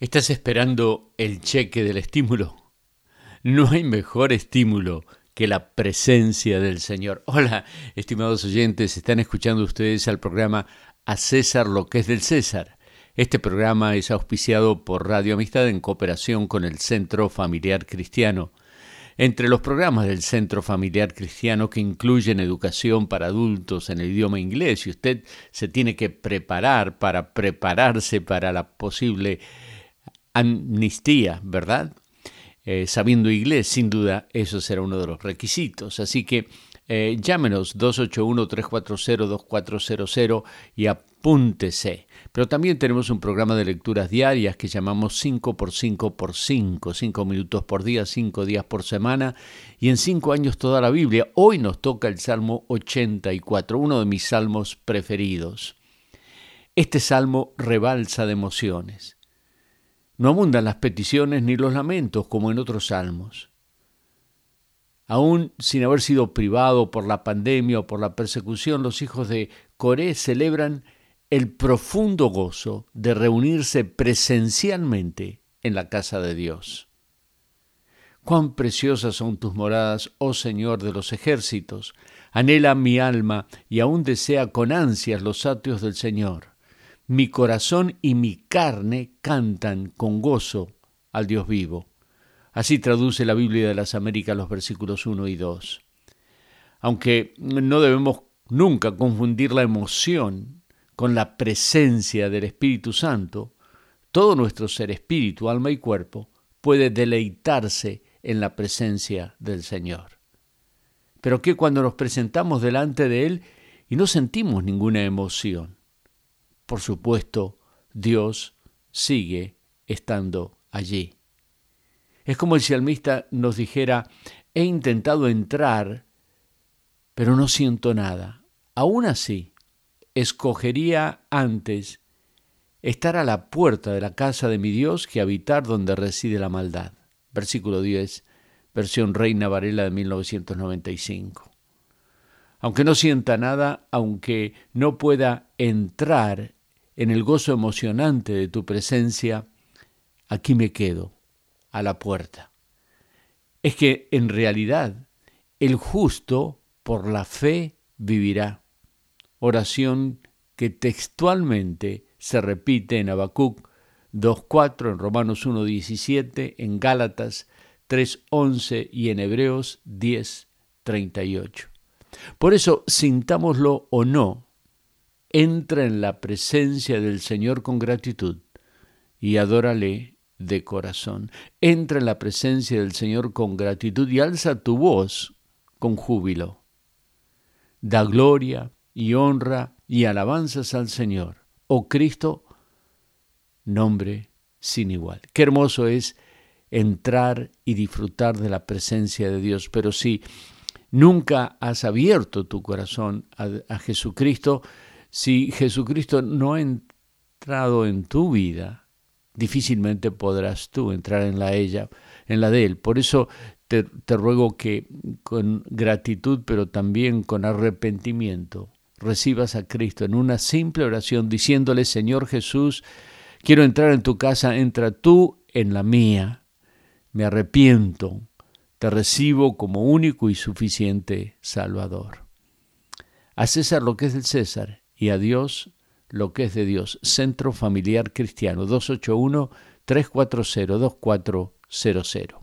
¿Estás esperando el cheque del estímulo? No hay mejor estímulo que la presencia del Señor. Hola, estimados oyentes, están escuchando ustedes al programa A César lo que es del César. Este programa es auspiciado por Radio Amistad en cooperación con el Centro Familiar Cristiano. Entre los programas del Centro Familiar Cristiano que incluyen educación para adultos en el idioma inglés, y usted se tiene que preparar para prepararse para la posible amnistía, ¿verdad? Eh, sabiendo inglés, sin duda, eso será uno de los requisitos. Así que eh, llámenos 281-340-2400 y apúntese. Pero también tenemos un programa de lecturas diarias que llamamos 5 por 5 por 5, 5 minutos por día, 5 días por semana y en 5 años toda la Biblia. Hoy nos toca el Salmo 84, uno de mis salmos preferidos. Este salmo rebalsa de emociones. No abundan las peticiones ni los lamentos como en otros salmos. Aún sin haber sido privado por la pandemia o por la persecución, los hijos de Coré celebran el profundo gozo de reunirse presencialmente en la casa de Dios. Cuán preciosas son tus moradas, oh Señor de los ejércitos. Anhela mi alma y aún desea con ansias los atrios del Señor mi corazón y mi carne cantan con gozo al Dios vivo. Así traduce la Biblia de las Américas los versículos 1 y 2. Aunque no debemos nunca confundir la emoción con la presencia del Espíritu Santo, todo nuestro ser espíritu, alma y cuerpo puede deleitarse en la presencia del Señor. Pero que cuando nos presentamos delante de Él y no sentimos ninguna emoción, por supuesto, Dios sigue estando allí. Es como el salmista nos dijera, he intentado entrar, pero no siento nada. Aún así, escogería antes estar a la puerta de la casa de mi Dios que habitar donde reside la maldad. Versículo 10, versión Reina Varela de 1995. Aunque no sienta nada, aunque no pueda entrar en el gozo emocionante de tu presencia, aquí me quedo, a la puerta. Es que en realidad el justo por la fe vivirá. Oración que textualmente se repite en Habacuc 2.4, en Romanos 1.17, en Gálatas 3.11 y en Hebreos 10.38. Por eso, sintámoslo o no, entra en la presencia del Señor con gratitud y adórale de corazón. Entra en la presencia del Señor con gratitud y alza tu voz con júbilo. Da gloria y honra y alabanzas al Señor. Oh Cristo, nombre sin igual. Qué hermoso es entrar y disfrutar de la presencia de Dios. Pero si nunca has abierto tu corazón a, a Jesucristo, si Jesucristo no ha entrado en tu vida, difícilmente podrás tú entrar en la ella, en la de él. Por eso te, te ruego que con gratitud, pero también con arrepentimiento, recibas a Cristo en una simple oración diciéndole, Señor Jesús, quiero entrar en tu casa, entra tú en la mía. Me arrepiento, te recibo como único y suficiente Salvador. A César lo que es del César y a Dios lo que es de Dios. Centro Familiar Cristiano 281 340 2400.